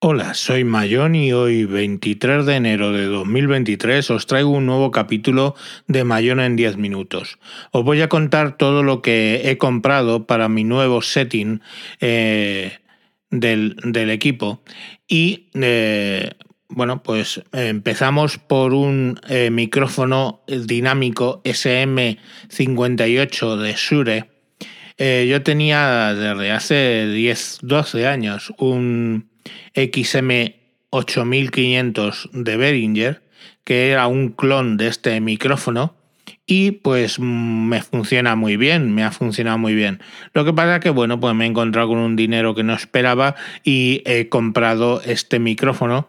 Hola, soy Mayón y hoy 23 de enero de 2023 os traigo un nuevo capítulo de Mayón en 10 minutos. Os voy a contar todo lo que he comprado para mi nuevo setting eh, del, equipo y eh, bueno, pues empezamos por un eh, micrófono dinámico SM58 de Shure. yo tenía desde hace 10, 12 años un XM8500 de Behringer, que era un clon de este micrófono y pues me funciona muy bien, me ha funcionado muy bien. Lo que pasa que bueno, pues me he encontrado con un dinero que no esperaba y he comprado este micrófono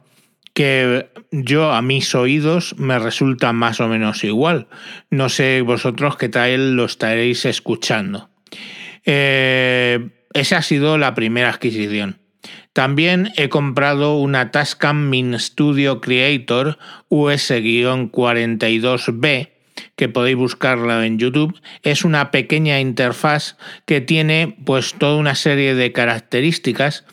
que yo a mis oídos me resulta más o menos igual. No sé vosotros qué tal lo estaréis escuchando. Eh, esa ha sido la primera adquisición. También he comprado una Tascam Min Studio Creator US-42B que podéis buscarla en YouTube, es una pequeña interfaz que tiene pues toda una serie de características.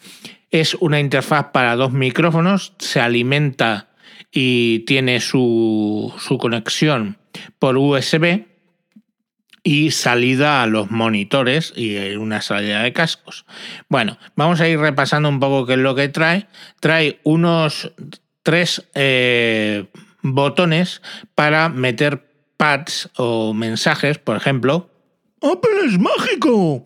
Es una interfaz para dos micrófonos, se alimenta y tiene su, su conexión por USB y salida a los monitores y una salida de cascos. Bueno, vamos a ir repasando un poco qué es lo que trae. Trae unos tres eh, botones para meter pads o mensajes, por ejemplo. ¡Apple es mágico!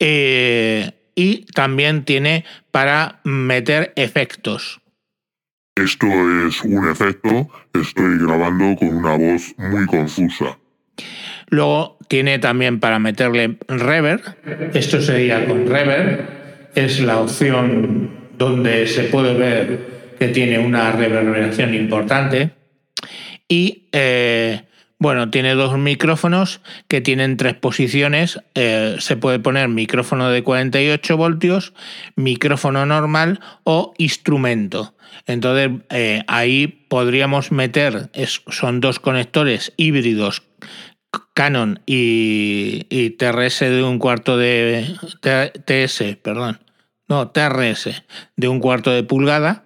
Eh, y también tiene para meter efectos. Esto es un efecto, estoy grabando con una voz muy confusa. Luego tiene también para meterle reverb. Esto sería con reverb. Es la opción donde se puede ver que tiene una reverberación importante. Y eh, bueno, tiene dos micrófonos que tienen tres posiciones. Eh, se puede poner micrófono de 48 voltios, micrófono normal o instrumento. Entonces eh, ahí podríamos meter, son dos conectores híbridos Canon y, TRS de un cuarto de TS, perdón, no, TRS de un cuarto de pulgada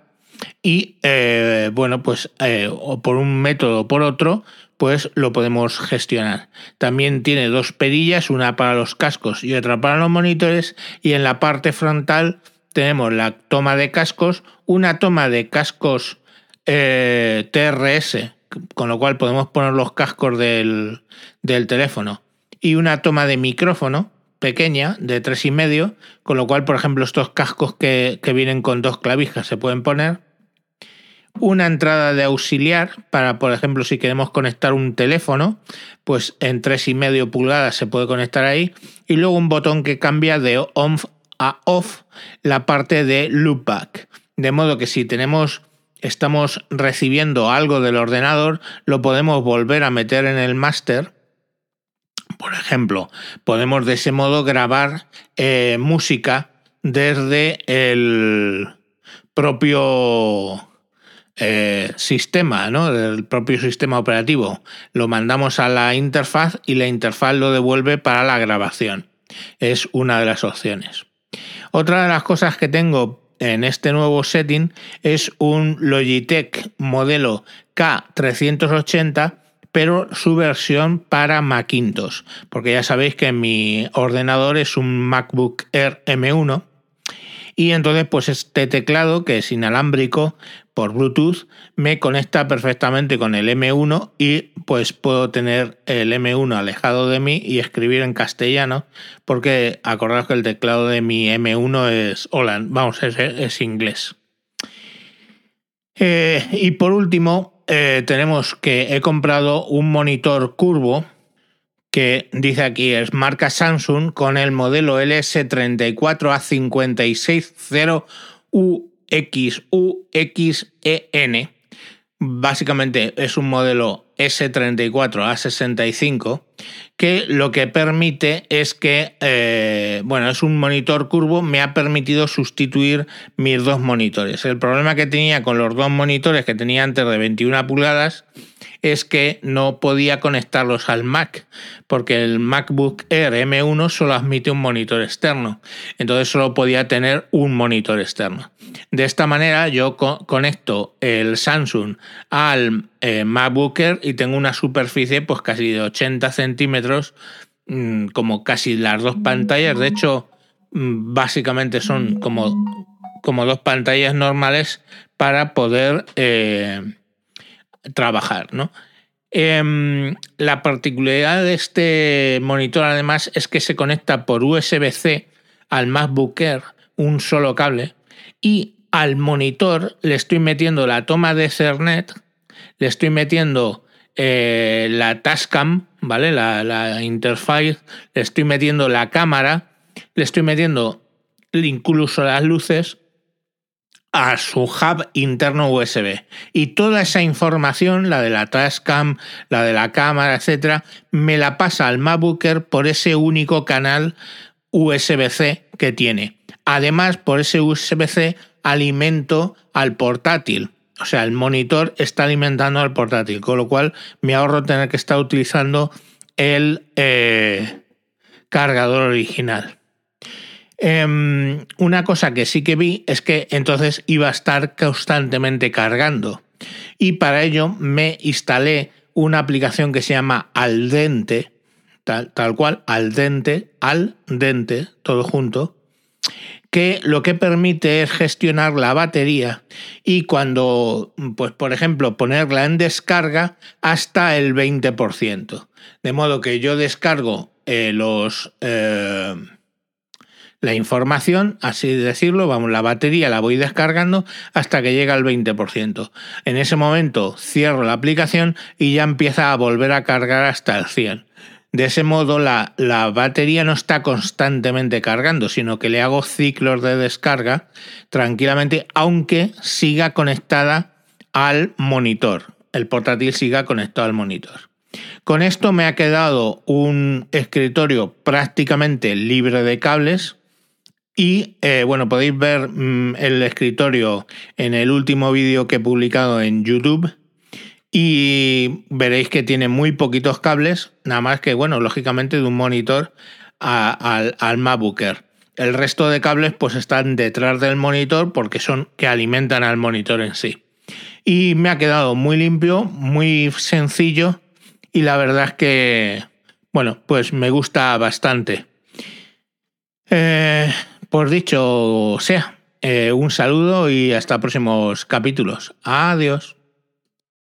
y eh, bueno, pues eh, o por un método o por otro, pues lo podemos gestionar. También tiene dos perillas, una para los cascos y otra para los monitores y en la parte frontal tenemos la toma de cascos, una toma de cascos eh, TRS con lo cual podemos poner los cascos del, teléfono y una toma de micrófono pequeña de tres y medio, con lo cual, por ejemplo, estos cascos que, vienen con dos clavijas se pueden poner. Una entrada de auxiliar para, por ejemplo, si queremos conectar un teléfono, pues en tres y medio pulgadas se puede conectar ahí. Y luego un botón que cambia de on a off la parte de loopback. De modo que si tenemos estamos recibiendo algo del ordenador, lo podemos volver a meter en el máster. Por ejemplo, podemos de ese modo grabar eh, música desde el propio eh, sistema, ¿no? Del propio sistema operativo. Lo mandamos a la interfaz y la interfaz lo devuelve para la grabación. Es una de las opciones. Otra de las cosas que tengo en este nuevo setting es un Logitech modelo K380 pero su versión para Macintosh, porque ya sabéis que mi ordenador es un MacBook Air M1 y entonces pues este teclado que es inalámbrico por Bluetooth me conecta perfectamente con el M1 y pues puedo tener el M1 alejado de mí y escribir en castellano porque acordaos que el teclado de mi M1 es Holland, vamos, es, es inglés. Eh, y por último eh, tenemos que he comprado un monitor curvo que dice aquí es marca Samsung con el modelo LS34A560UXUXEN. Básicamente es un modelo S34A65 que lo que permite es que, eh, bueno, es un monitor curvo, me ha permitido sustituir mis dos monitores. El problema que tenía con los dos monitores que tenía antes de 21 pulgadas es que no podía conectarlos al Mac, porque el MacBook Air M1 solo admite un monitor externo, entonces solo podía tener un monitor externo. De esta manera yo conecto el Samsung al eh, MacBook Air y tengo una superficie pues casi de 80 centímetros, mm, como casi las dos pantallas, de hecho mm, básicamente son como, como dos pantallas normales para poder... Eh, trabajar, ¿no? Em, la particularidad de este monitor además es que se conecta por USB-C al MacBook Air, un solo cable, y al monitor le estoy metiendo la toma de Ethernet, le estoy metiendo eh, la Tascam, ¿vale? La, la interface, le estoy metiendo la cámara, le estoy metiendo incluso las luces a su hub interno USB. Y toda esa información, la de la Tascam, la de la cámara, etcétera, me la pasa al MacBooker por ese único canal USB-C que tiene. Además, por ese USB-C alimento al portátil. O sea, el monitor está alimentando al portátil, con lo cual me ahorro tener que estar utilizando el eh, cargador original. Em, una cosa que sí que vi es que entonces iba a estar constantemente cargando. Y para ello me instalé una aplicación que se llama Aldente, tal, tal cual, Aldente, al dente, todo junto, que lo que permite es gestionar la batería y cuando, pues por ejemplo, ponerla en descarga hasta el 20%. De modo que yo descargo eh, los... Eh, la información, así decirlo, vamos, la batería la voy descargando hasta que llega al 20%. En ese momento cierro la aplicación y ya empieza a volver a cargar hasta el 100%. De ese modo la, la batería no está constantemente cargando, sino que le hago ciclos de descarga tranquilamente, aunque siga conectada al monitor. El portátil siga conectado al monitor. Con esto me ha quedado un escritorio prácticamente libre de cables, y eh, bueno, podéis ver mm, el escritorio en el último vídeo que he publicado en YouTube. Y veréis que tiene muy poquitos cables, nada más que, bueno, lógicamente de un monitor al, al El resto de cables pues están detrás del monitor porque son que alimentan al monitor en sí. Y me ha quedado muy limpio, muy sencillo y la verdad es que, bueno, pues me gusta bastante. Eh, por dicho sea, eh, un saludo y hasta próximos capítulos. Adiós.